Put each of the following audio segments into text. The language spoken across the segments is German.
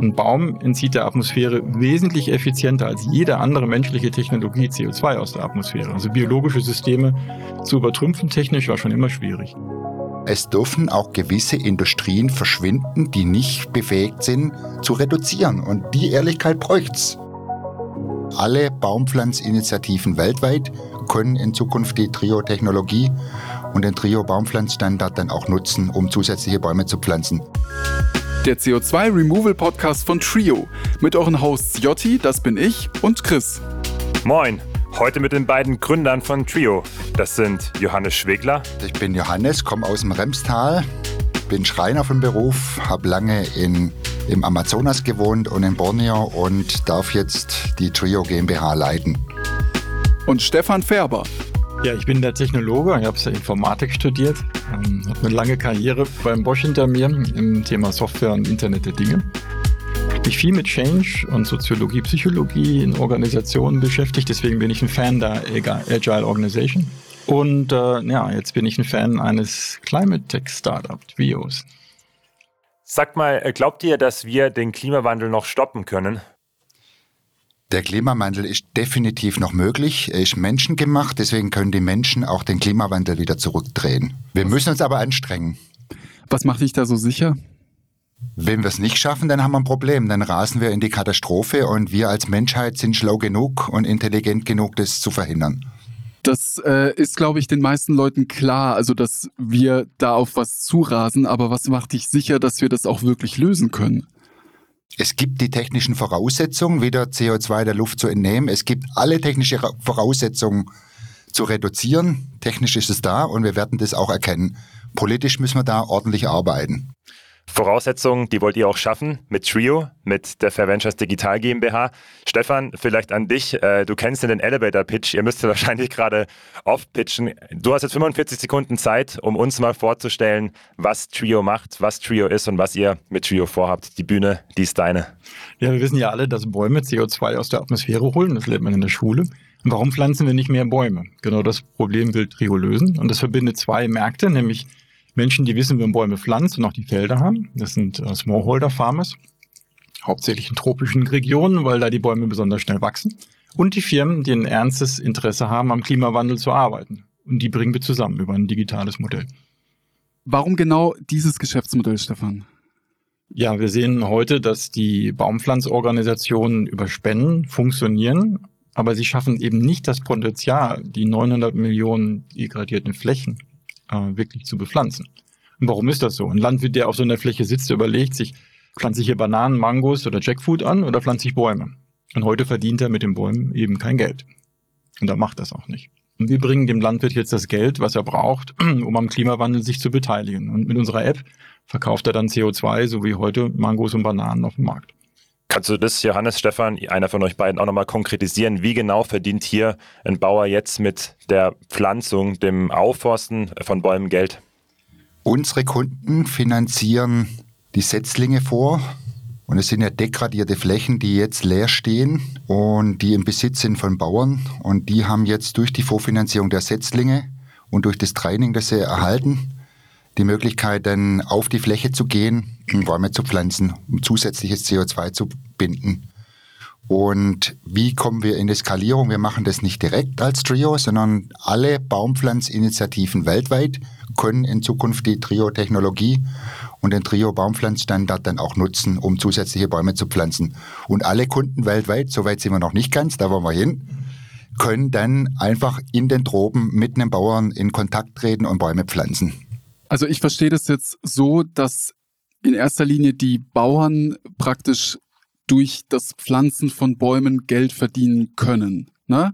Ein Baum entzieht der Atmosphäre wesentlich effizienter als jede andere menschliche Technologie CO2 aus der Atmosphäre. Also biologische Systeme zu übertrümpfen technisch war schon immer schwierig. Es dürfen auch gewisse Industrien verschwinden, die nicht befähigt sind zu reduzieren. Und die Ehrlichkeit bräucht's. Alle Baumpflanzinitiativen weltweit können in Zukunft die Trio-Technologie und den Trio-Baumpflanzstandard dann auch nutzen, um zusätzliche Bäume zu pflanzen der CO2 Removal Podcast von Trio. Mit euren Hosts Jotti, das bin ich, und Chris. Moin, heute mit den beiden Gründern von Trio. Das sind Johannes Schwegler. Ich bin Johannes, komme aus dem Remstal, bin Schreiner von Beruf, habe lange in, im Amazonas gewohnt und in Borneo und darf jetzt die Trio GmbH leiten. Und Stefan Färber. Ja, ich bin der Technologe, ich habe Informatik studiert, ähm, habe eine lange Karriere beim Bosch hinter mir im Thema Software und Internet der Dinge. Mich viel mit Change und Soziologie, Psychologie in Organisationen beschäftigt, deswegen bin ich ein Fan der Agile Organization. Und äh, ja, jetzt bin ich ein Fan eines Climate Tech Startup, Vios. Sagt mal, glaubt ihr, dass wir den Klimawandel noch stoppen können? Der Klimawandel ist definitiv noch möglich. Er ist menschengemacht, deswegen können die Menschen auch den Klimawandel wieder zurückdrehen. Wir müssen uns aber anstrengen. Was macht dich da so sicher? Wenn wir es nicht schaffen, dann haben wir ein Problem. Dann rasen wir in die Katastrophe und wir als Menschheit sind schlau genug und intelligent genug, das zu verhindern. Das äh, ist, glaube ich, den meisten Leuten klar, also dass wir da auf was zurasen. Aber was macht dich sicher, dass wir das auch wirklich lösen können? Es gibt die technischen Voraussetzungen, wieder CO2 der Luft zu entnehmen. Es gibt alle technischen Voraussetzungen zu reduzieren. Technisch ist es da und wir werden das auch erkennen. Politisch müssen wir da ordentlich arbeiten. Voraussetzungen, die wollt ihr auch schaffen mit Trio, mit der Fair Ventures Digital GmbH. Stefan, vielleicht an dich. Äh, du kennst den Elevator Pitch. Ihr müsst wahrscheinlich gerade oft pitchen. Du hast jetzt 45 Sekunden Zeit, um uns mal vorzustellen, was Trio macht, was Trio ist und was ihr mit Trio vorhabt. Die Bühne, die ist deine. Ja, wir wissen ja alle, dass Bäume CO2 aus der Atmosphäre holen. Das lernt man in der Schule. Und warum pflanzen wir nicht mehr Bäume? Genau das Problem will Trio lösen. Und das verbindet zwei Märkte, nämlich Menschen, die wissen, wie man Bäume pflanzt und auch die Felder haben. Das sind äh, Smallholder Farmers, hauptsächlich in tropischen Regionen, weil da die Bäume besonders schnell wachsen. Und die Firmen, die ein ernstes Interesse haben, am Klimawandel zu arbeiten. Und die bringen wir zusammen über ein digitales Modell. Warum genau dieses Geschäftsmodell, Stefan? Ja, wir sehen heute, dass die Baumpflanzorganisationen über Spenden funktionieren, aber sie schaffen eben nicht das Potenzial, die 900 Millionen degradierten Flächen äh, wirklich zu bepflanzen. Und warum ist das so? Ein Landwirt, der auf so einer Fläche sitzt, überlegt sich, pflanze ich hier Bananen, Mangos oder Jackfruit an oder pflanze ich Bäume? Und heute verdient er mit den Bäumen eben kein Geld. Und er macht das auch nicht. Und wir bringen dem Landwirt jetzt das Geld, was er braucht, um am Klimawandel sich zu beteiligen. Und mit unserer App verkauft er dann CO2, so wie heute Mangos und Bananen auf dem Markt. Kannst du das, Johannes, Stefan, einer von euch beiden auch nochmal konkretisieren? Wie genau verdient hier ein Bauer jetzt mit der Pflanzung, dem Aufforsten von Bäumen Geld? Unsere Kunden finanzieren die Setzlinge vor. Und es sind ja degradierte Flächen, die jetzt leer stehen und die im Besitz sind von Bauern. Und die haben jetzt durch die Vorfinanzierung der Setzlinge und durch das Training, das sie erhalten, die Möglichkeit, dann auf die Fläche zu gehen, um Bäume zu pflanzen, um zusätzliches CO2 zu binden. Und wie kommen wir in die Skalierung? Wir machen das nicht direkt als Trio, sondern alle Baumpflanzinitiativen weltweit können in Zukunft die Trio-Technologie und den Trio-Baumpflanzstandard dann auch nutzen, um zusätzliche Bäume zu pflanzen. Und alle Kunden weltweit, soweit sind wir noch nicht ganz, da wollen wir hin, können dann einfach in den Tropen mit einem Bauern in Kontakt treten und Bäume pflanzen. Also ich verstehe das jetzt so, dass in erster Linie die Bauern praktisch durch das Pflanzen von Bäumen Geld verdienen können. Ne?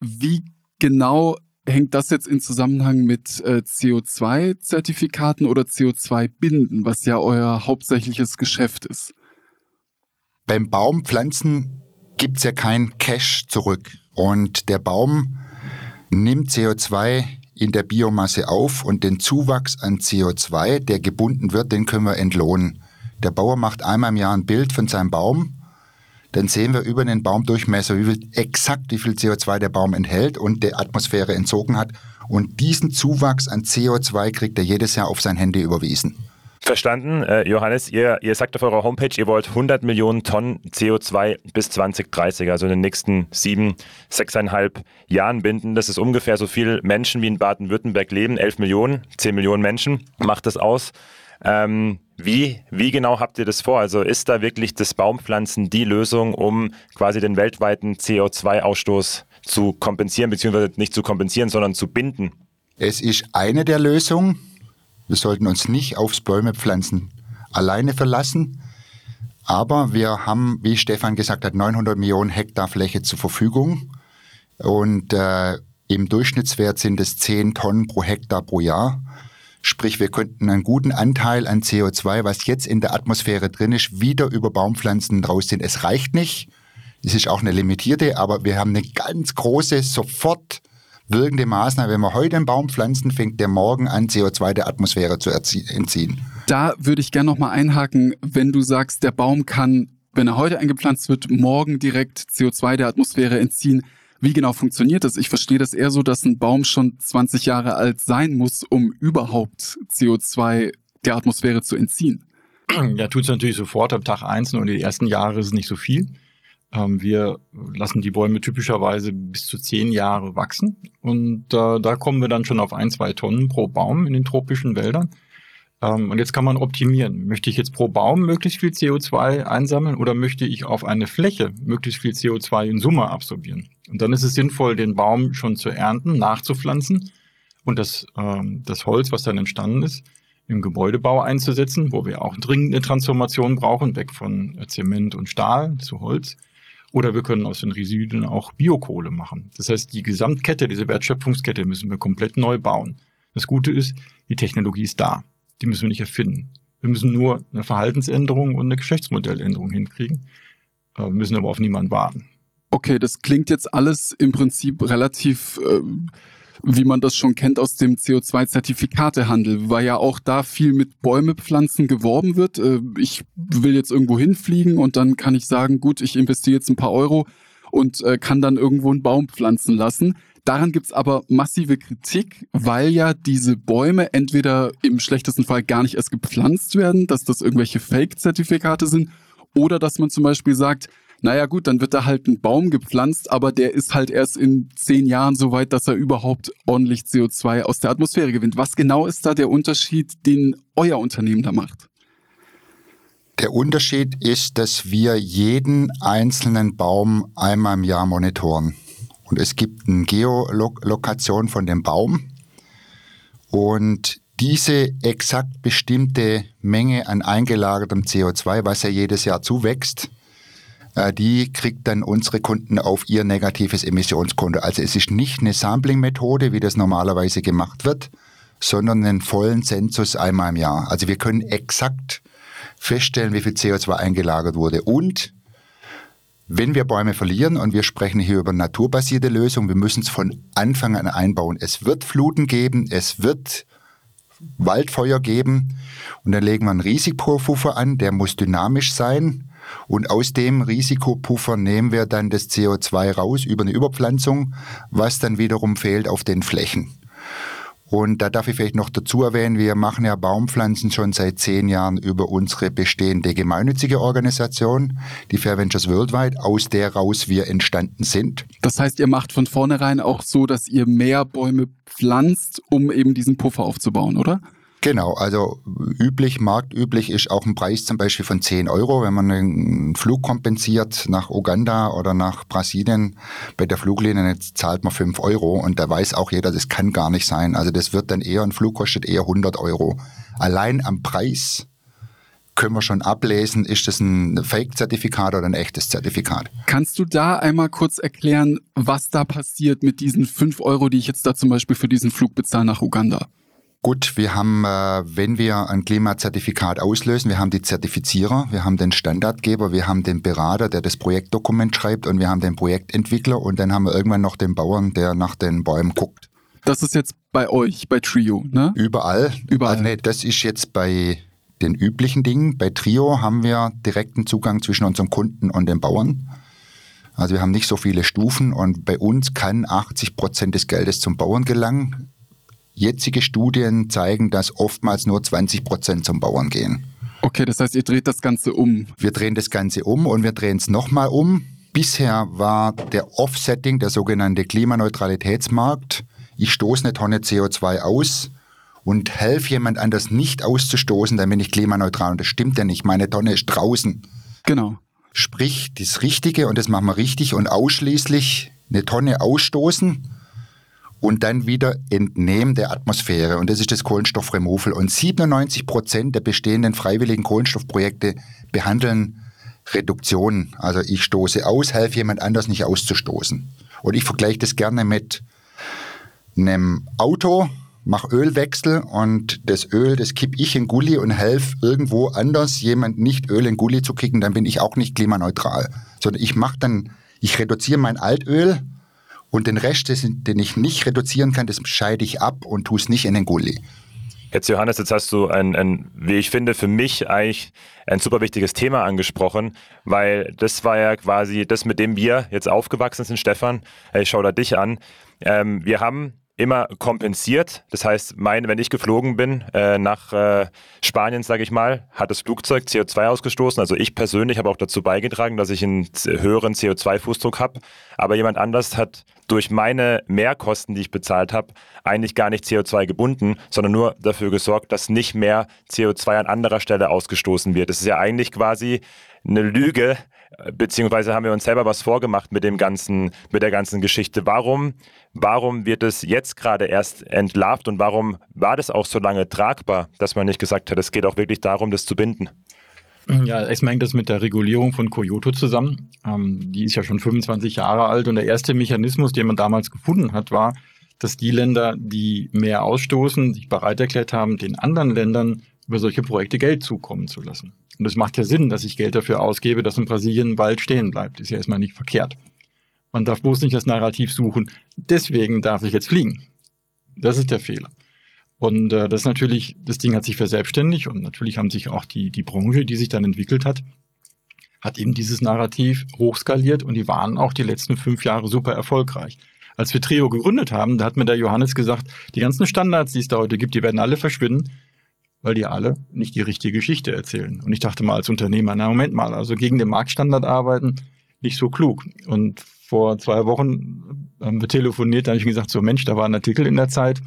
Wie genau hängt das jetzt in Zusammenhang mit äh, CO2-Zertifikaten oder CO2-Binden, was ja euer hauptsächliches Geschäft ist? Beim Baumpflanzen gibt es ja kein Cash zurück. Und der Baum nimmt CO2 in der Biomasse auf und den Zuwachs an CO2, der gebunden wird, den können wir entlohnen. Der Bauer macht einmal im Jahr ein Bild von seinem Baum, dann sehen wir über den Baumdurchmesser, wie viel, exakt wie viel CO2 der Baum enthält und der Atmosphäre entzogen hat. Und diesen Zuwachs an CO2 kriegt er jedes Jahr auf sein Handy überwiesen. Verstanden. Äh, Johannes, ihr, ihr sagt auf eurer Homepage, ihr wollt 100 Millionen Tonnen CO2 bis 2030, also in den nächsten sieben, sechseinhalb Jahren binden. Das ist ungefähr so viele Menschen wie in Baden-Württemberg leben. 11 Millionen, 10 Millionen Menschen macht das aus. Ähm, wie, wie genau habt ihr das vor? Also ist da wirklich das Baumpflanzen die Lösung, um quasi den weltweiten CO2-Ausstoß zu kompensieren, beziehungsweise nicht zu kompensieren, sondern zu binden? Es ist eine der Lösungen. Wir sollten uns nicht aufs Bäumepflanzen alleine verlassen. Aber wir haben, wie Stefan gesagt hat, 900 Millionen Hektar Fläche zur Verfügung. Und äh, im Durchschnittswert sind es 10 Tonnen pro Hektar pro Jahr. Sprich, wir könnten einen guten Anteil an CO2, was jetzt in der Atmosphäre drin ist, wieder über Baumpflanzen rausziehen. Es reicht nicht. Es ist auch eine limitierte, aber wir haben eine ganz große, sofort wirkende Maßnahme. Wenn wir heute einen Baum pflanzen, fängt der morgen an, CO2 der Atmosphäre zu entziehen. Da würde ich gerne nochmal einhaken, wenn du sagst, der Baum kann, wenn er heute eingepflanzt wird, morgen direkt CO2 der Atmosphäre entziehen. Wie genau funktioniert das? Ich verstehe das eher so, dass ein Baum schon 20 Jahre alt sein muss, um überhaupt CO2 der Atmosphäre zu entziehen. Ja, tut es natürlich sofort am Tag eins und die ersten Jahre ist es nicht so viel. Ähm, wir lassen die Bäume typischerweise bis zu zehn Jahre wachsen und äh, da kommen wir dann schon auf ein, zwei Tonnen pro Baum in den tropischen Wäldern. Ähm, und jetzt kann man optimieren. Möchte ich jetzt pro Baum möglichst viel CO2 einsammeln oder möchte ich auf eine Fläche möglichst viel CO2 in Summe absorbieren? Und dann ist es sinnvoll, den Baum schon zu ernten, nachzupflanzen und das, ähm, das Holz, was dann entstanden ist, im Gebäudebau einzusetzen, wo wir auch dringend eine Transformation brauchen, weg von Zement und Stahl zu Holz. Oder wir können aus den Residuen auch Biokohle machen. Das heißt, die Gesamtkette, diese Wertschöpfungskette müssen wir komplett neu bauen. Das Gute ist, die Technologie ist da. Die müssen wir nicht erfinden. Wir müssen nur eine Verhaltensänderung und eine Geschäftsmodelländerung hinkriegen. Wir müssen aber auf niemanden warten. Okay, das klingt jetzt alles im Prinzip relativ äh, wie man das schon kennt aus dem CO2-Zertifikatehandel, weil ja auch da viel mit Bäume pflanzen geworben wird. Äh, ich will jetzt irgendwo hinfliegen und dann kann ich sagen, gut, ich investiere jetzt ein paar Euro und äh, kann dann irgendwo einen Baum pflanzen lassen. Daran gibt's aber massive Kritik, weil ja diese Bäume entweder im schlechtesten Fall gar nicht erst gepflanzt werden, dass das irgendwelche Fake-Zertifikate sind, oder dass man zum Beispiel sagt, naja gut, dann wird da halt ein Baum gepflanzt, aber der ist halt erst in zehn Jahren so weit, dass er überhaupt ordentlich CO2 aus der Atmosphäre gewinnt. Was genau ist da der Unterschied, den euer Unternehmen da macht? Der Unterschied ist, dass wir jeden einzelnen Baum einmal im Jahr monitoren. Und es gibt eine Geolokation von dem Baum. Und diese exakt bestimmte Menge an eingelagertem CO2, was ja jedes Jahr zuwächst, die kriegt dann unsere Kunden auf ihr negatives Emissionskonto. Also es ist nicht eine Sampling-Methode, wie das normalerweise gemacht wird, sondern einen vollen Zensus einmal im Jahr. Also wir können exakt feststellen, wie viel CO2 eingelagert wurde. Und wenn wir Bäume verlieren, und wir sprechen hier über naturbasierte Lösungen, wir müssen es von Anfang an einbauen. Es wird Fluten geben, es wird Waldfeuer geben und dann legen wir einen Risikopuffer an, der muss dynamisch sein. Und aus dem Risikopuffer nehmen wir dann das CO2 raus über eine Überpflanzung, was dann wiederum fehlt auf den Flächen. Und da darf ich vielleicht noch dazu erwähnen, wir machen ja Baumpflanzen schon seit zehn Jahren über unsere bestehende gemeinnützige Organisation, die Fair Ventures Worldwide, aus der raus wir entstanden sind. Das heißt, ihr macht von vornherein auch so, dass ihr mehr Bäume pflanzt, um eben diesen Puffer aufzubauen, oder? Genau, also üblich, marktüblich ist auch ein Preis zum Beispiel von 10 Euro, wenn man einen Flug kompensiert nach Uganda oder nach Brasilien. Bei der Fluglinie jetzt zahlt man 5 Euro und da weiß auch jeder, das kann gar nicht sein. Also das wird dann eher, ein Flug kostet eher 100 Euro. Allein am Preis können wir schon ablesen, ist das ein Fake-Zertifikat oder ein echtes Zertifikat. Kannst du da einmal kurz erklären, was da passiert mit diesen 5 Euro, die ich jetzt da zum Beispiel für diesen Flug bezahle nach Uganda? Gut, wir haben, äh, wenn wir ein Klimazertifikat auslösen, wir haben die Zertifizierer, wir haben den Standardgeber, wir haben den Berater, der das Projektdokument schreibt und wir haben den Projektentwickler und dann haben wir irgendwann noch den Bauern, der nach den Bäumen guckt. Das ist jetzt bei euch, bei Trio, ne? Überall. Überall. Also, nee, das ist jetzt bei den üblichen Dingen. Bei Trio haben wir direkten Zugang zwischen unserem Kunden und den Bauern. Also wir haben nicht so viele Stufen und bei uns kann 80 Prozent des Geldes zum Bauern gelangen jetzige Studien zeigen, dass oftmals nur 20 Prozent zum Bauern gehen. Okay, das heißt, ihr dreht das Ganze um. Wir drehen das Ganze um und wir drehen es nochmal um. Bisher war der Offsetting, der sogenannte Klimaneutralitätsmarkt. Ich stoße eine Tonne CO2 aus und helfe jemand anders nicht auszustoßen, dann bin ich klimaneutral. Und das stimmt ja nicht. Meine Tonne ist draußen. Genau. Sprich, das Richtige, und das machen wir richtig und ausschließlich eine Tonne ausstoßen und dann wieder entnehmen der Atmosphäre. Und das ist das Kohlenstoffremoval. Und 97 Prozent der bestehenden freiwilligen Kohlenstoffprojekte behandeln Reduktion. Also ich stoße aus, helfe jemand anders nicht auszustoßen. Und ich vergleiche das gerne mit einem Auto, mache Ölwechsel und das Öl, das kipp ich in Gully und helfe irgendwo anders jemand nicht Öl in Gully zu kicken, dann bin ich auch nicht klimaneutral. Sondern ich mache dann, ich reduziere mein Altöl und den Rest, den ich nicht reduzieren kann, das scheide ich ab und tue es nicht in den Gully. Jetzt Johannes, jetzt hast du ein, ein, wie ich finde, für mich eigentlich ein super wichtiges Thema angesprochen, weil das war ja quasi das, mit dem wir jetzt aufgewachsen sind, Stefan. Ich schaue da dich an. Ähm, wir haben immer kompensiert. Das heißt, mein, wenn ich geflogen bin äh, nach äh, Spanien, sage ich mal, hat das Flugzeug CO2 ausgestoßen. Also ich persönlich habe auch dazu beigetragen, dass ich einen höheren CO2-Fußdruck habe. Aber jemand anders hat durch meine Mehrkosten, die ich bezahlt habe, eigentlich gar nicht CO2 gebunden, sondern nur dafür gesorgt, dass nicht mehr CO2 an anderer Stelle ausgestoßen wird. Das ist ja eigentlich quasi eine Lüge, beziehungsweise haben wir uns selber was vorgemacht mit dem ganzen, mit der ganzen Geschichte. Warum, warum wird es jetzt gerade erst entlarvt und warum war das auch so lange tragbar, dass man nicht gesagt hat, es geht auch wirklich darum, das zu binden? Ja, erstmal hängt das mit der Regulierung von Kyoto zusammen. Ähm, die ist ja schon 25 Jahre alt und der erste Mechanismus, den man damals gefunden hat, war, dass die Länder, die mehr ausstoßen, sich bereit erklärt haben, den anderen Ländern über solche Projekte Geld zukommen zu lassen. Und es macht ja Sinn, dass ich Geld dafür ausgebe, dass in Brasilien Wald stehen bleibt. Ist ja erstmal nicht verkehrt. Man darf bloß nicht das Narrativ suchen. Deswegen darf ich jetzt fliegen. Das ist der Fehler. Und äh, das ist natürlich, das Ding hat sich verselbstständigt und natürlich haben sich auch die, die Branche, die sich dann entwickelt hat, hat eben dieses Narrativ hochskaliert und die waren auch die letzten fünf Jahre super erfolgreich. Als wir Trio gegründet haben, da hat mir der Johannes gesagt, die ganzen Standards, die es da heute gibt, die werden alle verschwinden weil die alle nicht die richtige Geschichte erzählen. Und ich dachte mal als Unternehmer, na Moment mal, also gegen den Marktstandard arbeiten, nicht so klug. Und vor zwei Wochen haben wir telefoniert, da habe ich gesagt, so Mensch, da war ein Artikel in der Zeit,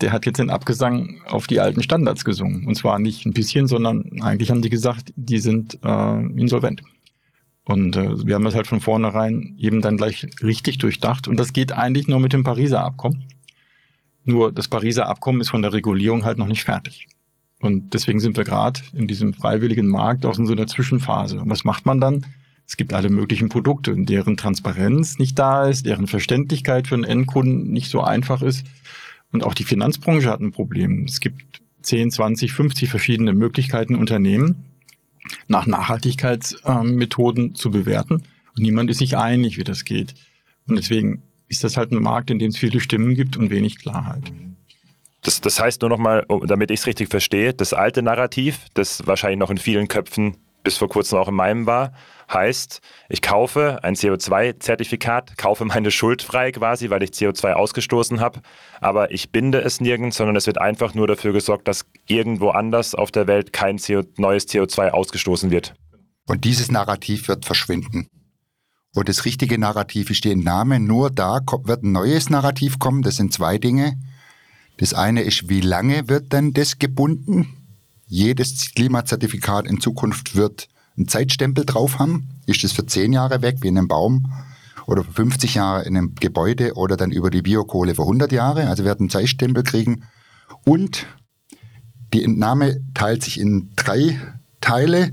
der hat jetzt den Abgesang auf die alten Standards gesungen. Und zwar nicht ein bisschen, sondern eigentlich haben die gesagt, die sind äh, insolvent. Und äh, wir haben das halt von vornherein eben dann gleich richtig durchdacht. Und das geht eigentlich nur mit dem Pariser Abkommen. Nur das Pariser Abkommen ist von der Regulierung halt noch nicht fertig. Und deswegen sind wir gerade in diesem freiwilligen Markt auch in so einer Zwischenphase. Und was macht man dann? Es gibt alle möglichen Produkte, deren Transparenz nicht da ist, deren Verständlichkeit für einen Endkunden nicht so einfach ist. Und auch die Finanzbranche hat ein Problem. Es gibt 10, 20, 50 verschiedene Möglichkeiten, Unternehmen nach Nachhaltigkeitsmethoden zu bewerten. Und niemand ist sich einig, wie das geht. Und deswegen ist das halt ein Markt, in dem es viele Stimmen gibt und wenig Klarheit. Das, das heißt nur nochmal, damit ich es richtig verstehe, das alte Narrativ, das wahrscheinlich noch in vielen Köpfen bis vor kurzem auch in meinem war, heißt, ich kaufe ein CO2-Zertifikat, kaufe meine Schuld frei quasi, weil ich CO2 ausgestoßen habe, aber ich binde es nirgends, sondern es wird einfach nur dafür gesorgt, dass irgendwo anders auf der Welt kein CO neues CO2 ausgestoßen wird. Und dieses Narrativ wird verschwinden. Und das richtige Narrativ ist die Entnahme. Nur da wird ein neues Narrativ kommen. Das sind zwei Dinge. Das eine ist, wie lange wird denn das gebunden? Jedes Klimazertifikat in Zukunft wird einen Zeitstempel drauf haben. Ist das für zehn Jahre weg, wie in einem Baum? Oder für 50 Jahre in einem Gebäude oder dann über die Biokohle für 100 Jahre? Also werden einen Zeitstempel kriegen. Und die Entnahme teilt sich in drei Teile.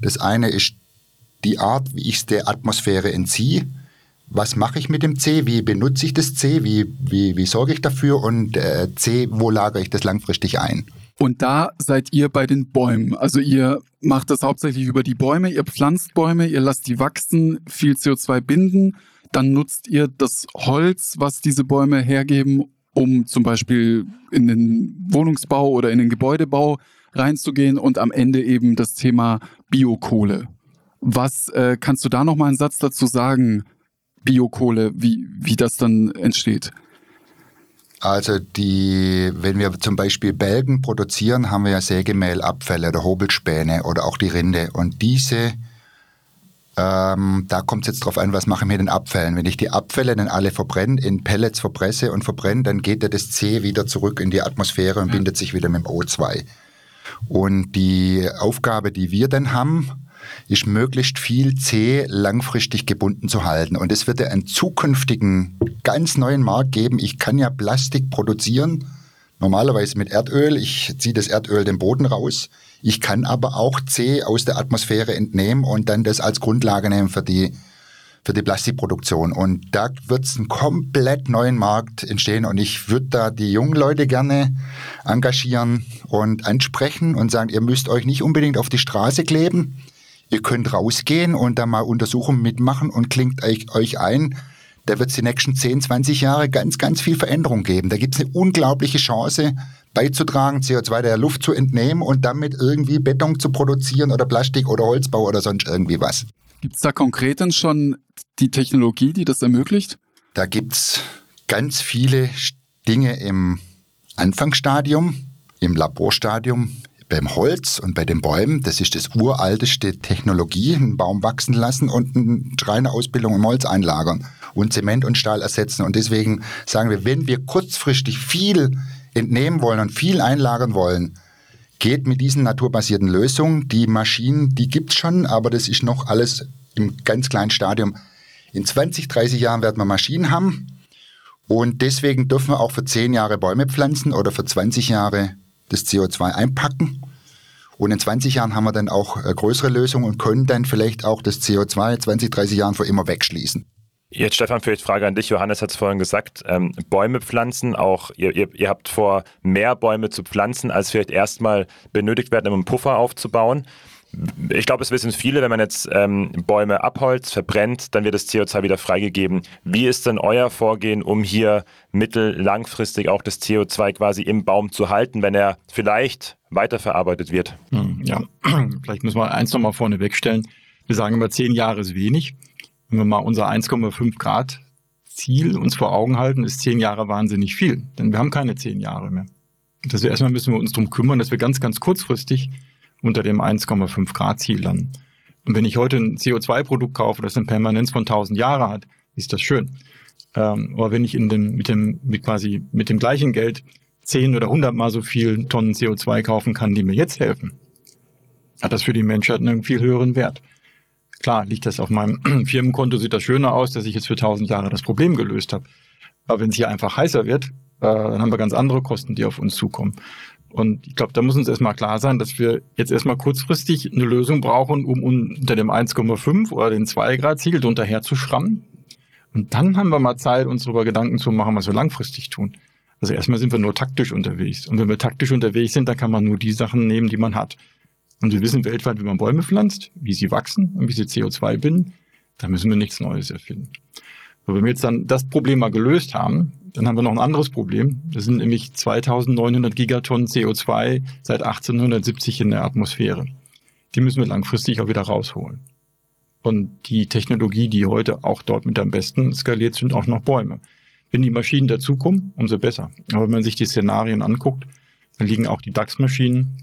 Das eine ist die Art, wie ich es der Atmosphäre entziehe. Was mache ich mit dem C? Wie benutze ich das C? Wie, wie, wie sorge ich dafür? Und äh, C, wo lagere ich das langfristig ein? Und da seid ihr bei den Bäumen. Also ihr macht das hauptsächlich über die Bäume, ihr pflanzt Bäume, ihr lasst die wachsen, viel CO2 binden, dann nutzt ihr das Holz, was diese Bäume hergeben, um zum Beispiel in den Wohnungsbau oder in den Gebäudebau reinzugehen und am Ende eben das Thema Biokohle. Was äh, kannst du da noch mal einen Satz dazu sagen, Biokohle, wie, wie das dann entsteht? Also die, wenn wir zum Beispiel Bälgen produzieren, haben wir ja Sägemehlabfälle oder Hobelspäne oder auch die Rinde. Und diese, ähm, da kommt es jetzt drauf an, was mache ich mit den Abfällen. Wenn ich die Abfälle dann alle verbrenne, in Pellets verpresse und verbrenne, dann geht ja das C wieder zurück in die Atmosphäre und bindet sich wieder mit dem O2. Und die Aufgabe, die wir dann haben, ist möglichst viel C langfristig gebunden zu halten. Und es wird ja einen zukünftigen, ganz neuen Markt geben. Ich kann ja Plastik produzieren, normalerweise mit Erdöl. Ich ziehe das Erdöl den Boden raus. Ich kann aber auch C aus der Atmosphäre entnehmen und dann das als Grundlage nehmen für die, für die Plastikproduktion. Und da wird es einen komplett neuen Markt entstehen. Und ich würde da die jungen Leute gerne engagieren und ansprechen und sagen, ihr müsst euch nicht unbedingt auf die Straße kleben. Ihr könnt rausgehen und da mal Untersuchungen mitmachen und klingt euch, ein. Da wird es die nächsten 10, 20 Jahre ganz, ganz viel Veränderung geben. Da gibt es eine unglaubliche Chance, beizutragen, CO2 der Luft zu entnehmen und damit irgendwie Beton zu produzieren oder Plastik oder Holzbau oder sonst irgendwie was. Gibt es da konkret denn schon die Technologie, die das ermöglicht? Da gibt es ganz viele Dinge im Anfangsstadium, im Laborstadium, beim Holz und bei den Bäumen, das ist das uralteste Technologie, einen Baum wachsen lassen und eine Schreinerausbildung im Holz einlagern und Zement und Stahl ersetzen. Und deswegen sagen wir, wenn wir kurzfristig viel entnehmen wollen und viel einlagern wollen, geht mit diesen naturbasierten Lösungen. Die Maschinen, die gibt es schon, aber das ist noch alles im ganz kleinen Stadium. In 20, 30 Jahren werden wir Maschinen haben. Und deswegen dürfen wir auch für 10 Jahre Bäume pflanzen oder für 20 Jahre das CO2 einpacken. Und in 20 Jahren haben wir dann auch äh, größere Lösungen und können dann vielleicht auch das CO2 20, 30 Jahren für immer wegschließen. Jetzt Stefan, vielleicht Frage an dich. Johannes hat es vorhin gesagt, ähm, Bäume pflanzen, auch ihr, ihr, ihr habt vor, mehr Bäume zu pflanzen, als vielleicht erstmal benötigt werden, um einen Puffer aufzubauen. Ich glaube, es wissen viele, wenn man jetzt ähm, Bäume abholzt, verbrennt, dann wird das CO2 wieder freigegeben. Wie ist denn euer Vorgehen, um hier mittel-, langfristig auch das CO2 quasi im Baum zu halten, wenn er vielleicht weiterverarbeitet wird? Hm, ja, vielleicht müssen wir eins nochmal vorne wegstellen. Wir sagen immer, zehn Jahre ist wenig. Wenn wir mal unser 1,5 Grad Ziel uns vor Augen halten, ist zehn Jahre wahnsinnig viel. Denn wir haben keine zehn Jahre mehr. Das erstmal müssen wir uns darum kümmern, dass wir ganz, ganz kurzfristig unter dem 1,5 Grad Ziel landen. Und wenn ich heute ein CO2-Produkt kaufe, das eine Permanenz von 1000 Jahren hat, ist das schön. Ähm, aber wenn ich in dem, mit dem, mit quasi, mit dem gleichen Geld 10 oder 100 mal so viel Tonnen CO2 kaufen kann, die mir jetzt helfen, hat das für die Menschheit einen viel höheren Wert. Klar, liegt das auf meinem Firmenkonto, sieht das schöner aus, dass ich jetzt für 1000 Jahre das Problem gelöst habe. Aber wenn es hier einfach heißer wird, äh, dann haben wir ganz andere Kosten, die auf uns zukommen. Und ich glaube, da muss uns erstmal klar sein, dass wir jetzt erstmal kurzfristig eine Lösung brauchen, um unter dem 1,5 oder den 2 Grad Ziel drunter herzuschrammen. Und dann haben wir mal Zeit, uns darüber Gedanken zu machen, was wir langfristig tun. Also erstmal sind wir nur taktisch unterwegs. Und wenn wir taktisch unterwegs sind, dann kann man nur die Sachen nehmen, die man hat. Und wir wissen weltweit, wie man Bäume pflanzt, wie sie wachsen und wie sie CO2 binden. Da müssen wir nichts Neues erfinden. Aber wenn wir jetzt dann das Problem mal gelöst haben, dann haben wir noch ein anderes Problem. Das sind nämlich 2900 Gigatonnen CO2 seit 1870 in der Atmosphäre. Die müssen wir langfristig auch wieder rausholen. Und die Technologie, die heute auch dort mit am besten skaliert, sind auch noch Bäume. Wenn die Maschinen dazukommen, umso besser. Aber wenn man sich die Szenarien anguckt, dann liegen auch die DAX-Maschinen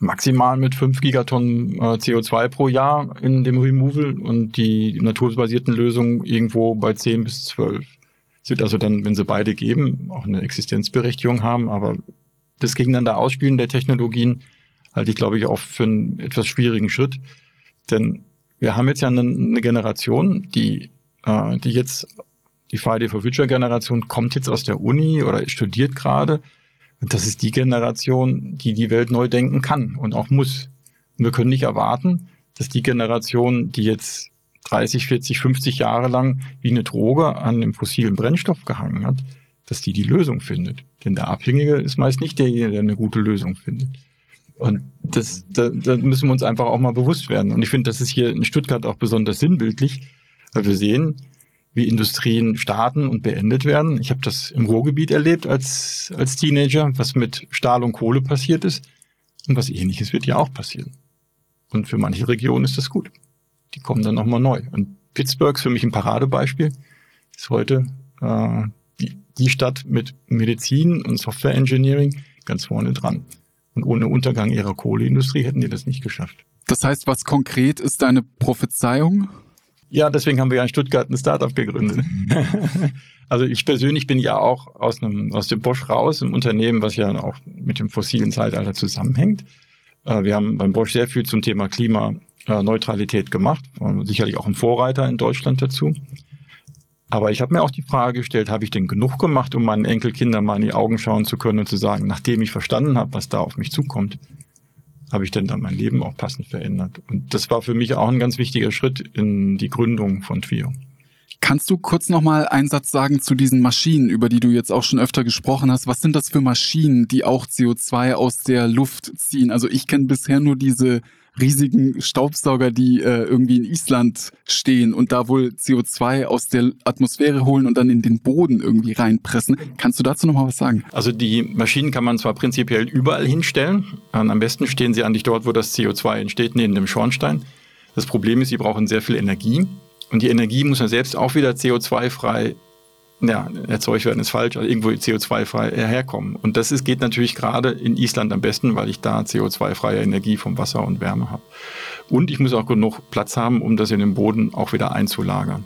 maximal mit 5 Gigatonnen äh, CO2 pro Jahr in dem Removal und die naturbasierten Lösungen irgendwo bei 10 bis 12. Es wird also dann, wenn sie beide geben, auch eine Existenzberechtigung haben, aber das gegeneinander Ausspielen der Technologien halte ich, glaube ich, auch für einen etwas schwierigen Schritt. Denn wir haben jetzt ja eine, eine Generation, die, äh, die jetzt, die Friday for Future Generation kommt jetzt aus der Uni oder studiert gerade und das ist die Generation, die die Welt neu denken kann und auch muss. Und wir können nicht erwarten, dass die Generation, die jetzt 30, 40, 50 Jahre lang wie eine Droge an dem fossilen Brennstoff gehangen hat, dass die die Lösung findet. Denn der Abhängige ist meist nicht derjenige, der eine gute Lösung findet. Und das, da, da müssen wir uns einfach auch mal bewusst werden. Und ich finde, das ist hier in Stuttgart auch besonders sinnbildlich, weil wir sehen, wie Industrien starten und beendet werden. Ich habe das im Ruhrgebiet erlebt als, als Teenager, was mit Stahl und Kohle passiert ist. Und was ähnliches wird ja auch passieren. Und für manche Regionen ist das gut. Die kommen dann nochmal neu. Und Pittsburgh ist für mich ein Paradebeispiel. Ist heute äh, die die Stadt mit Medizin und Software Engineering ganz vorne dran. Und ohne Untergang ihrer Kohleindustrie hätten die das nicht geschafft. Das heißt, was konkret ist deine Prophezeiung? Ja, deswegen haben wir ja in Stuttgart ein Startup gegründet. also ich persönlich bin ja auch aus, einem, aus dem Bosch raus, ein Unternehmen, was ja auch mit dem fossilen Zeitalter zusammenhängt. Äh, wir haben beim Bosch sehr viel zum Thema Klimaneutralität gemacht, sicherlich auch ein Vorreiter in Deutschland dazu. Aber ich habe mir auch die Frage gestellt, habe ich denn genug gemacht, um meinen Enkelkindern mal in die Augen schauen zu können und zu sagen, nachdem ich verstanden habe, was da auf mich zukommt, habe ich denn dann mein Leben auch passend verändert. Und das war für mich auch ein ganz wichtiger Schritt in die Gründung von Twio. Kannst du kurz nochmal einen Satz sagen zu diesen Maschinen, über die du jetzt auch schon öfter gesprochen hast? Was sind das für Maschinen, die auch CO2 aus der Luft ziehen? Also ich kenne bisher nur diese riesigen Staubsauger, die äh, irgendwie in Island stehen und da wohl CO2 aus der Atmosphäre holen und dann in den Boden irgendwie reinpressen. Kannst du dazu noch mal was sagen? Also die Maschinen kann man zwar prinzipiell überall hinstellen. Am besten stehen sie eigentlich dort, wo das CO2 entsteht, neben dem Schornstein. Das Problem ist, sie brauchen sehr viel Energie. Und die Energie muss ja selbst auch wieder CO2-frei ja, erzeugt werden ist falsch, also irgendwo CO2-frei herkommen. Und das ist, geht natürlich gerade in Island am besten, weil ich da CO2-freie Energie vom Wasser und Wärme habe. Und ich muss auch genug Platz haben, um das in den Boden auch wieder einzulagern.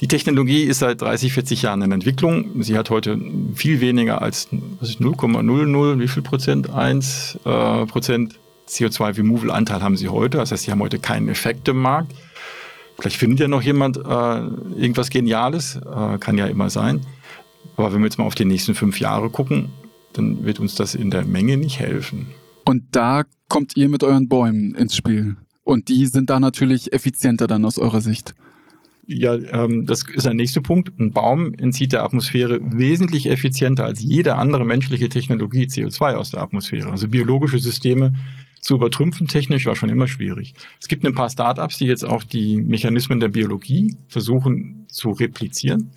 Die Technologie ist seit 30, 40 Jahren in Entwicklung. Sie hat heute viel weniger als 0,00, wie viel Prozent? 1 äh, Prozent CO2-Removal-Anteil haben sie heute. Das heißt, sie haben heute keinen Effekt im Markt. Vielleicht findet ja noch jemand äh, irgendwas Geniales, äh, kann ja immer sein. Aber wenn wir jetzt mal auf die nächsten fünf Jahre gucken, dann wird uns das in der Menge nicht helfen. Und da kommt ihr mit euren Bäumen ins Spiel. Und die sind da natürlich effizienter dann aus eurer Sicht. Ja, ähm, das ist der nächste Punkt. Ein Baum entzieht der Atmosphäre wesentlich effizienter als jede andere menschliche Technologie CO2 aus der Atmosphäre. Also biologische Systeme zu übertrümpfen technisch war schon immer schwierig. Es gibt ein paar Startups, die jetzt auch die Mechanismen der Biologie versuchen zu replizieren.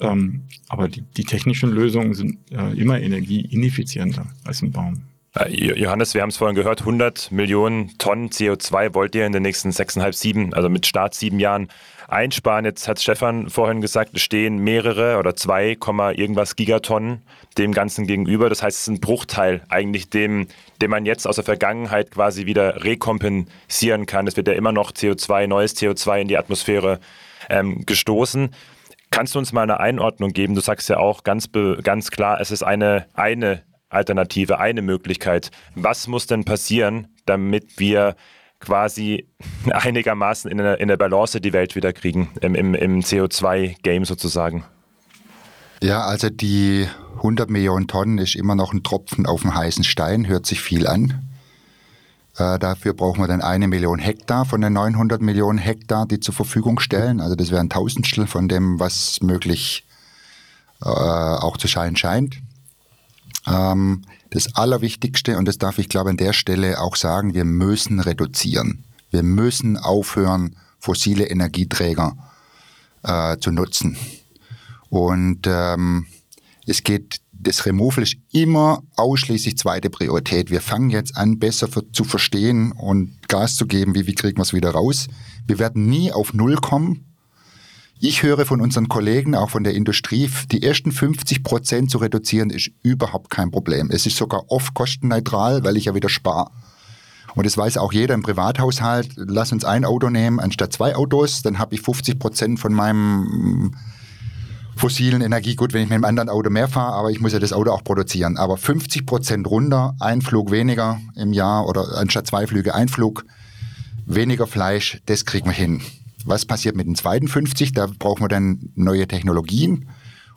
Ähm, aber die, die, technischen Lösungen sind äh, immer energieineffizienter als ein Baum. Johannes, wir haben es vorhin gehört, 100 Millionen Tonnen CO2 wollt ihr in den nächsten sechseinhalb, sieben, also mit Start sieben Jahren einsparen. Jetzt hat Stefan vorhin gesagt, es stehen mehrere oder 2, irgendwas Gigatonnen dem Ganzen gegenüber. Das heißt, es ist ein Bruchteil eigentlich dem, dem man jetzt aus der Vergangenheit quasi wieder rekompensieren kann. Es wird ja immer noch CO2, neues CO2 in die Atmosphäre ähm, gestoßen. Kannst du uns mal eine Einordnung geben? Du sagst ja auch ganz, ganz klar, es ist eine, eine Alternative, eine Möglichkeit. Was muss denn passieren, damit wir quasi einigermaßen in der, in der Balance die Welt wieder kriegen, im, im, im CO2-Game sozusagen? Ja, also die 100 Millionen Tonnen ist immer noch ein Tropfen auf dem heißen Stein, hört sich viel an. Äh, dafür brauchen wir dann eine Million Hektar von den 900 Millionen Hektar, die zur Verfügung stellen. Also das wäre ein Tausendstel von dem, was möglich äh, auch zu scheinen scheint. Ähm, das Allerwichtigste, und das darf ich glaube an der Stelle auch sagen, wir müssen reduzieren. Wir müssen aufhören, fossile Energieträger äh, zu nutzen. Und ähm, es geht, das Removal ist immer ausschließlich zweite Priorität. Wir fangen jetzt an, besser für, zu verstehen und Gas zu geben, wie, wie kriegen wir es wieder raus. Wir werden nie auf Null kommen. Ich höre von unseren Kollegen, auch von der Industrie, die ersten 50 Prozent zu reduzieren, ist überhaupt kein Problem. Es ist sogar oft kostenneutral, weil ich ja wieder spare. Und das weiß auch jeder im Privathaushalt. Lass uns ein Auto nehmen anstatt zwei Autos, dann habe ich 50 Prozent von meinem fossilen Energie. Gut, wenn ich mit einem anderen Auto mehr fahre, aber ich muss ja das Auto auch produzieren. Aber 50 Prozent runter, ein Flug weniger im Jahr oder anstatt zwei Flüge ein Flug, weniger Fleisch, das kriegen wir hin. Was passiert mit den zweiten 50? Da brauchen wir dann neue Technologien.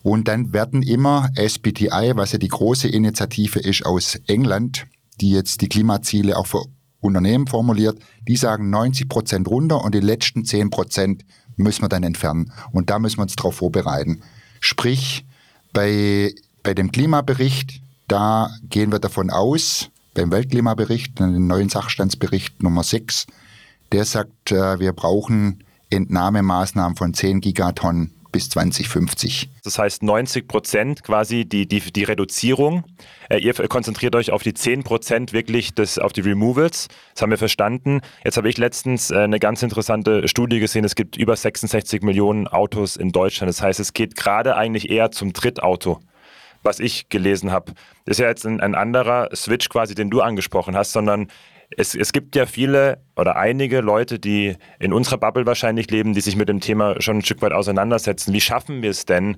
Und dann werden immer SBTI, was ja die große Initiative ist aus England, die jetzt die Klimaziele auch für Unternehmen formuliert, die sagen 90 Prozent runter und die letzten 10 Prozent müssen wir dann entfernen. Und da müssen wir uns darauf vorbereiten. Sprich, bei, bei dem Klimabericht, da gehen wir davon aus, beim Weltklimabericht, den neuen Sachstandsbericht Nummer 6, der sagt, äh, wir brauchen Entnahmemaßnahmen von 10 Gigatonnen bis 2050. Das heißt 90 Prozent quasi die, die, die Reduzierung. Äh, ihr konzentriert euch auf die 10 Prozent wirklich des, auf die Removals. Das haben wir verstanden. Jetzt habe ich letztens äh, eine ganz interessante Studie gesehen. Es gibt über 66 Millionen Autos in Deutschland. Das heißt, es geht gerade eigentlich eher zum Drittauto was ich gelesen habe. Das ist ja jetzt ein, ein, anderer Switch quasi, den du angesprochen hast, sondern es, es gibt ja viele oder einige Leute, die in unserer Bubble wahrscheinlich leben, die sich mit dem Thema schon ein Stück weit auseinandersetzen. Wie schaffen wir es denn,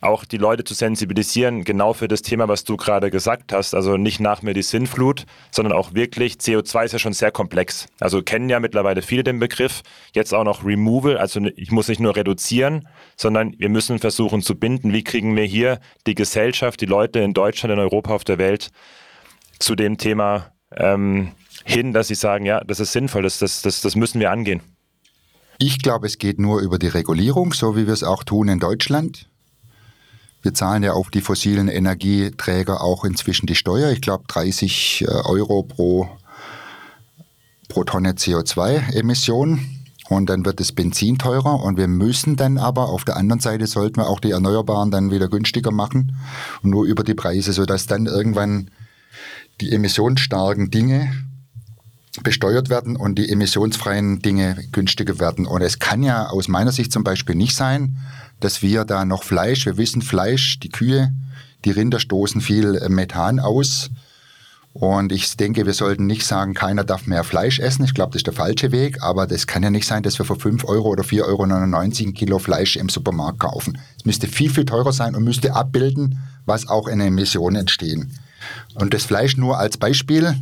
auch die Leute zu sensibilisieren, genau für das Thema, was du gerade gesagt hast. Also nicht nach mir die Sinnflut, sondern auch wirklich, CO2 ist ja schon sehr komplex. Also kennen ja mittlerweile viele den Begriff. Jetzt auch noch Removal, also ich muss nicht nur reduzieren, sondern wir müssen versuchen zu binden. Wie kriegen wir hier die Gesellschaft, die Leute in Deutschland, in Europa, auf der Welt zu dem Thema ähm, hin, dass sie sagen, ja, das ist sinnvoll, das, das, das, das müssen wir angehen? Ich glaube, es geht nur über die Regulierung, so wie wir es auch tun in Deutschland. Wir zahlen ja auf die fossilen Energieträger auch inzwischen die Steuer. Ich glaube 30 äh, Euro pro, pro Tonne CO2-Emission. Und dann wird das Benzin teurer und wir müssen dann aber auf der anderen Seite sollten wir auch die Erneuerbaren dann wieder günstiger machen und nur über die Preise, sodass dann irgendwann die emissionsstarken Dinge besteuert werden und die emissionsfreien Dinge günstiger werden. Und es kann ja aus meiner Sicht zum Beispiel nicht sein, dass wir da noch Fleisch, wir wissen Fleisch, die Kühe, die Rinder stoßen viel Methan aus. Und ich denke, wir sollten nicht sagen, keiner darf mehr Fleisch essen. Ich glaube, das ist der falsche Weg. Aber das kann ja nicht sein, dass wir für 5 Euro oder 4,99 Euro ein Kilo Fleisch im Supermarkt kaufen. Es müsste viel, viel teurer sein und müsste abbilden, was auch in Emissionen entstehen. Und das Fleisch nur als Beispiel.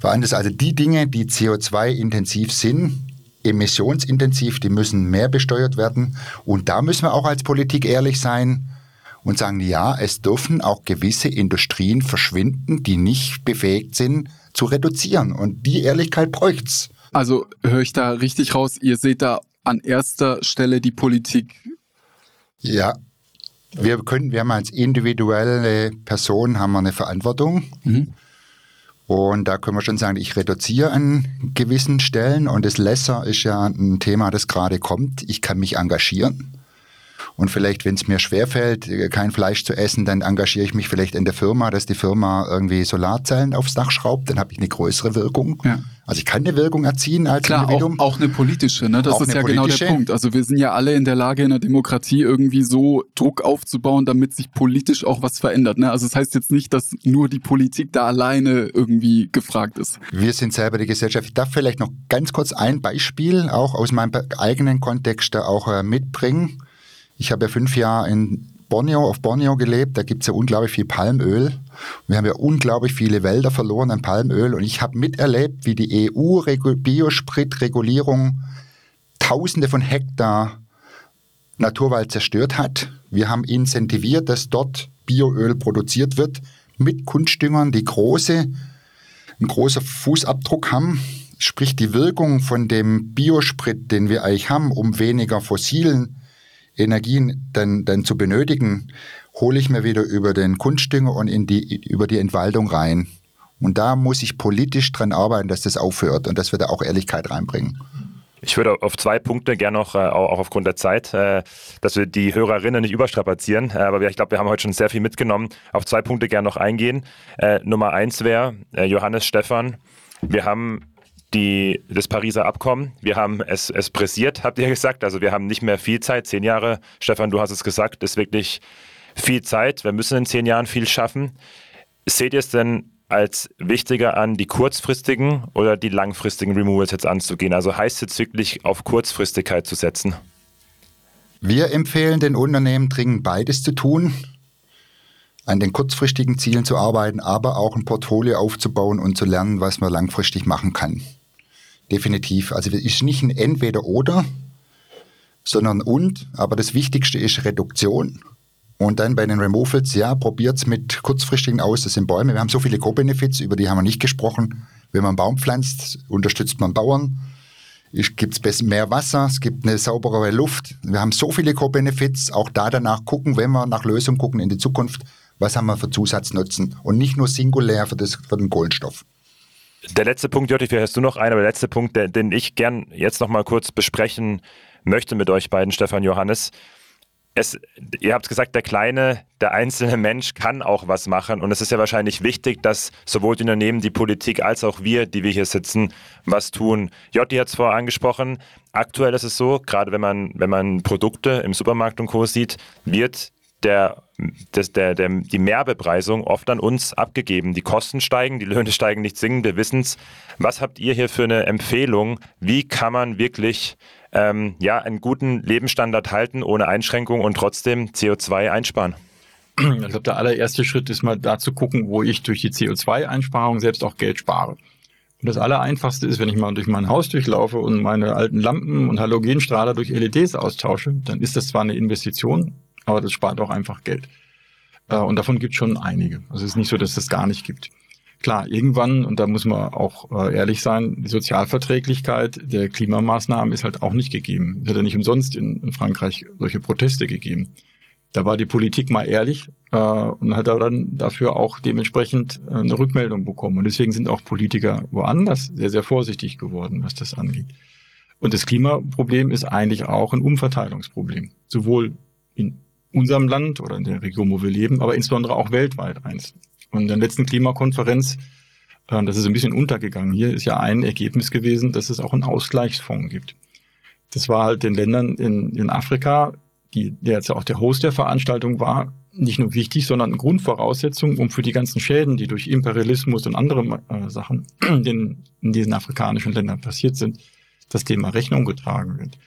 Vor allem also die Dinge, die CO2-intensiv sind, emissionsintensiv, die müssen mehr besteuert werden. Und da müssen wir auch als Politik ehrlich sein und sagen, ja, es dürfen auch gewisse Industrien verschwinden, die nicht befähigt sind zu reduzieren. Und die Ehrlichkeit bräucht's. Also höre ich da richtig raus, ihr seht da an erster Stelle die Politik. Ja, wir können, wir haben als individuelle Person haben wir eine Verantwortung. Mhm. Und da können wir schon sagen, ich reduziere an gewissen Stellen und das Lesser ist ja ein Thema, das gerade kommt. Ich kann mich engagieren. Und vielleicht, wenn es mir schwerfällt, kein Fleisch zu essen, dann engagiere ich mich vielleicht in der Firma, dass die Firma irgendwie Solarzellen aufs Dach schraubt. Dann habe ich eine größere Wirkung. Ja. Also ich kann eine Wirkung erzielen als Klar, Individuum. Auch, auch eine politische, ne? Das auch ist ja genau der Punkt. Also wir sind ja alle in der Lage, in der Demokratie irgendwie so Druck aufzubauen, damit sich politisch auch was verändert. Ne? Also es das heißt jetzt nicht, dass nur die Politik da alleine irgendwie gefragt ist. Wir sind selber die Gesellschaft. Ich darf vielleicht noch ganz kurz ein Beispiel auch aus meinem eigenen Kontext da auch äh, mitbringen. Ich habe ja fünf Jahre in Borneo, auf Borneo gelebt, da gibt es ja unglaublich viel Palmöl. Wir haben ja unglaublich viele Wälder verloren an Palmöl und ich habe miterlebt, wie die EU-Biospritregulierung Tausende von Hektar Naturwald zerstört hat. Wir haben incentiviert, dass dort Bioöl produziert wird mit Kunstdüngern, die große, einen großen Fußabdruck haben. Sprich, die Wirkung von dem Biosprit, den wir eigentlich haben, um weniger fossilen Energien dann, dann zu benötigen, hole ich mir wieder über den Kunstdünger und in die, über die Entwaldung rein. Und da muss ich politisch dran arbeiten, dass das aufhört und dass wir da auch Ehrlichkeit reinbringen. Ich würde auf zwei Punkte gerne noch, äh, auch aufgrund der Zeit, äh, dass wir die Hörerinnen nicht überstrapazieren, äh, aber ich glaube, wir haben heute schon sehr viel mitgenommen, auf zwei Punkte gerne noch eingehen. Nummer eins wäre, Johannes Stefan, wir haben die, das Pariser Abkommen. Wir haben es, es pressiert, habt ihr gesagt. Also wir haben nicht mehr viel Zeit, zehn Jahre. Stefan, du hast es gesagt, ist wirklich viel Zeit. Wir müssen in zehn Jahren viel schaffen. Seht ihr es denn als wichtiger an, die kurzfristigen oder die langfristigen Removals jetzt anzugehen? Also heißt es wirklich auf Kurzfristigkeit zu setzen? Wir empfehlen den Unternehmen dringend beides zu tun, an den kurzfristigen Zielen zu arbeiten, aber auch ein Portfolio aufzubauen und zu lernen, was man langfristig machen kann definitiv. Also es ist nicht ein Entweder-Oder, sondern und. Aber das Wichtigste ist Reduktion. Und dann bei den Removals, ja, probiert es mit kurzfristigen aus. Das sind Bäume. Wir haben so viele Co-Benefits, über die haben wir nicht gesprochen. Wenn man einen Baum pflanzt, unterstützt man Bauern. Es gibt mehr Wasser, es gibt eine sauberere Luft. Wir haben so viele Co-Benefits. Auch da danach gucken, wenn wir nach Lösungen gucken in die Zukunft, was haben wir für Zusatznutzen und nicht nur singulär für, das, für den Kohlenstoff. Der letzte Punkt, Jotti, vielleicht hast du noch einen, aber der letzte Punkt, den ich gern jetzt noch mal kurz besprechen möchte mit euch beiden, Stefan Johannes. es, ihr habt gesagt, der kleine, der einzelne Mensch kann auch was machen. Und es ist ja wahrscheinlich wichtig, dass sowohl die Unternehmen, die Politik als auch wir, die wir hier sitzen, was tun. Jotti hat es vorher angesprochen. Aktuell ist es so, gerade wenn man, wenn man Produkte im Supermarkt und Co. sieht, wird der, das, der, der, die Mehrbepreisung oft an uns abgegeben. Die Kosten steigen, die Löhne steigen nicht singen, wir wissen es. Was habt ihr hier für eine Empfehlung? Wie kann man wirklich ähm, ja, einen guten Lebensstandard halten ohne Einschränkung und trotzdem CO2 einsparen? Ich glaube, der allererste Schritt ist mal da zu gucken, wo ich durch die CO2-Einsparung selbst auch Geld spare. Und das Allereinfachste ist, wenn ich mal durch mein Haus durchlaufe und meine alten Lampen und Halogenstrahler durch LEDs austausche, dann ist das zwar eine Investition, aber das spart auch einfach Geld. Äh, und davon gibt es schon einige. Also es ist nicht so, dass es das gar nicht gibt. Klar, irgendwann, und da muss man auch äh, ehrlich sein, die Sozialverträglichkeit der Klimamaßnahmen ist halt auch nicht gegeben. Es hat ja nicht umsonst in, in Frankreich solche Proteste gegeben. Da war die Politik mal ehrlich äh, und hat dann dafür auch dementsprechend äh, eine Rückmeldung bekommen. Und deswegen sind auch Politiker woanders sehr, sehr vorsichtig geworden, was das angeht. Und das Klimaproblem ist eigentlich auch ein Umverteilungsproblem. Sowohl in unserem Land oder in der Region, wo wir leben, aber insbesondere auch weltweit eins. Und in der letzten Klimakonferenz, äh, das ist ein bisschen untergegangen hier, ist ja ein Ergebnis gewesen, dass es auch einen Ausgleichsfonds gibt. Das war halt den Ländern in, in Afrika, die, der jetzt auch der Host der Veranstaltung war, nicht nur wichtig, sondern eine Grundvoraussetzung, um für die ganzen Schäden, die durch Imperialismus und andere äh, Sachen in, in diesen afrikanischen Ländern passiert sind, das Thema Rechnung getragen wird.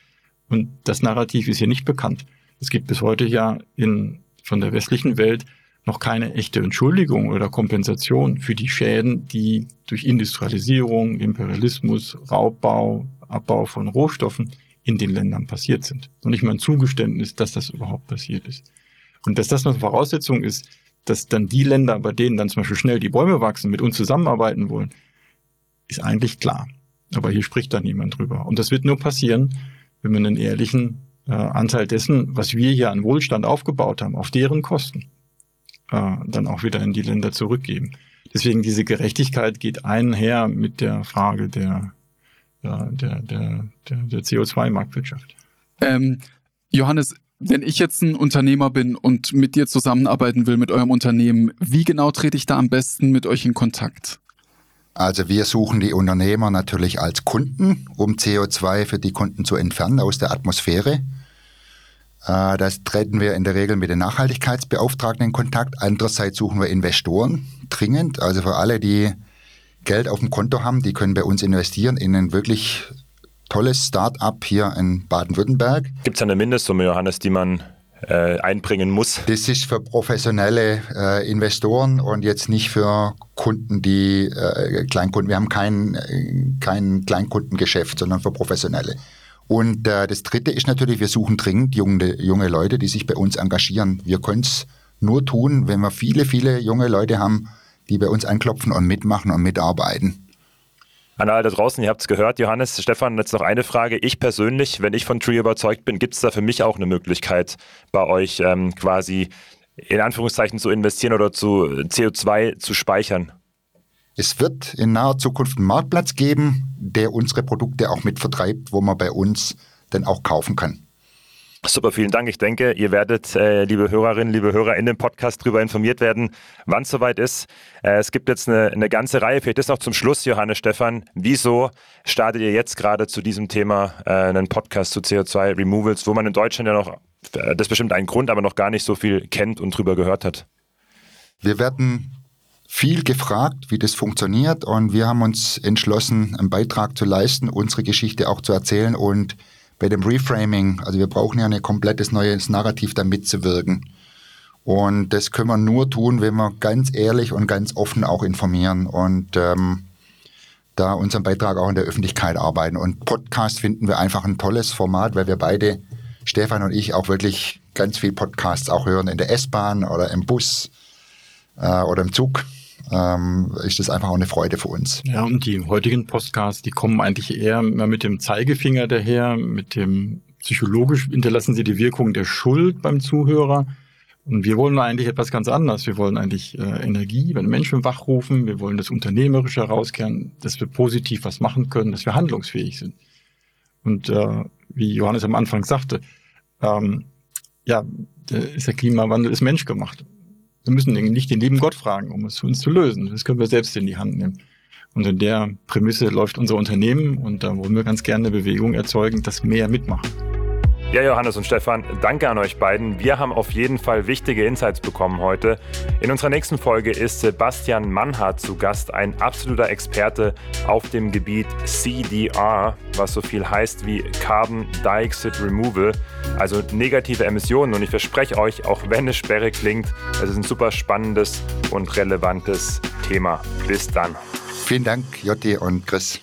Und das Narrativ ist hier nicht bekannt. Es gibt bis heute ja in, von der westlichen Welt noch keine echte Entschuldigung oder Kompensation für die Schäden, die durch Industrialisierung, Imperialismus, Raubbau, Abbau von Rohstoffen in den Ländern passiert sind. Und nicht mal ein Zugeständnis, dass das überhaupt passiert ist. Und dass das eine Voraussetzung ist, dass dann die Länder, bei denen dann zum Beispiel schnell die Bäume wachsen, mit uns zusammenarbeiten wollen, ist eigentlich klar. Aber hier spricht da niemand drüber. Und das wird nur passieren, wenn wir einen ehrlichen äh, Anteil dessen, was wir hier an Wohlstand aufgebaut haben, auf deren Kosten, äh, dann auch wieder in die Länder zurückgeben. Deswegen diese Gerechtigkeit geht einher mit der Frage der, der, der, der, der CO2-Marktwirtschaft. Ähm, Johannes, wenn ich jetzt ein Unternehmer bin und mit dir zusammenarbeiten will, mit eurem Unternehmen, wie genau trete ich da am besten mit euch in Kontakt? Also wir suchen die Unternehmer natürlich als Kunden, um CO2 für die Kunden zu entfernen aus der Atmosphäre. Äh, das treten wir in der Regel mit den Nachhaltigkeitsbeauftragten in Kontakt. Andererseits suchen wir Investoren dringend. Also für alle, die Geld auf dem Konto haben, die können bei uns investieren in ein wirklich tolles Start-up hier in Baden-Württemberg. Gibt es eine Mindestsumme, Johannes, die man äh, einbringen muss? Das ist für professionelle äh, Investoren und jetzt nicht für Kunden, die äh, Kleinkunden. Wir haben kein, kein Kleinkundengeschäft, sondern für professionelle. Und äh, das Dritte ist natürlich, wir suchen dringend junge, junge Leute, die sich bei uns engagieren. Wir können es nur tun, wenn wir viele, viele junge Leute haben, die bei uns anklopfen und mitmachen und mitarbeiten. An alle da draußen, ihr habt es gehört, Johannes, Stefan, jetzt noch eine Frage. Ich persönlich, wenn ich von Tree überzeugt bin, gibt es da für mich auch eine Möglichkeit, bei euch ähm, quasi in Anführungszeichen zu investieren oder zu CO2 zu speichern? Es wird in naher Zukunft einen Marktplatz geben, der unsere Produkte auch mit vertreibt, wo man bei uns dann auch kaufen kann. Super, vielen Dank. Ich denke, ihr werdet, äh, liebe Hörerinnen, liebe Hörer, in dem Podcast darüber informiert werden, wann es soweit ist. Äh, es gibt jetzt eine, eine ganze Reihe, vielleicht ist noch zum Schluss, Johannes Stefan. Wieso startet ihr jetzt gerade zu diesem Thema äh, einen Podcast zu CO2-Removals, wo man in Deutschland ja noch, äh, das ist bestimmt ein Grund, aber noch gar nicht so viel kennt und drüber gehört hat? Wir werden viel gefragt, wie das funktioniert und wir haben uns entschlossen, einen Beitrag zu leisten, unsere Geschichte auch zu erzählen und bei dem Reframing, also wir brauchen ja ein komplettes neues Narrativ, da mitzuwirken. Und das können wir nur tun, wenn wir ganz ehrlich und ganz offen auch informieren und ähm, da unseren Beitrag auch in der Öffentlichkeit arbeiten. Und Podcast finden wir einfach ein tolles Format, weil wir beide, Stefan und ich, auch wirklich ganz viel Podcasts auch hören in der S-Bahn oder im Bus äh, oder im Zug ähm, ist das einfach auch eine Freude für uns. Ja, und die heutigen Podcasts, die kommen eigentlich eher mit dem Zeigefinger daher, mit dem psychologisch hinterlassen sie die Wirkung der Schuld beim Zuhörer. Und wir wollen eigentlich etwas ganz anderes. Wir wollen eigentlich äh, Energie, wenn Menschen wachrufen. Wir wollen das Unternehmerische herauskehren, dass wir positiv was machen können, dass wir handlungsfähig sind. Und äh, wie Johannes am Anfang sagte, ähm, ja, ist der Klimawandel ist menschgemacht. Wir müssen nicht den lieben Gott fragen, um es für uns zu lösen. Das können wir selbst in die Hand nehmen. Und in der Prämisse läuft unser Unternehmen und da wollen wir ganz gerne eine Bewegung erzeugen, dass mehr mitmachen. Ja, Johannes und Stefan, danke an euch beiden. Wir haben auf jeden Fall wichtige Insights bekommen heute. In unserer nächsten Folge ist Sebastian Mannhardt zu Gast, ein absoluter Experte auf dem Gebiet CDR, was so viel heißt wie Carbon Dioxide Removal, also negative Emissionen. Und ich verspreche euch, auch wenn es sperre klingt, es ist ein super spannendes und relevantes Thema. Bis dann. Vielen Dank, Jotti und Chris.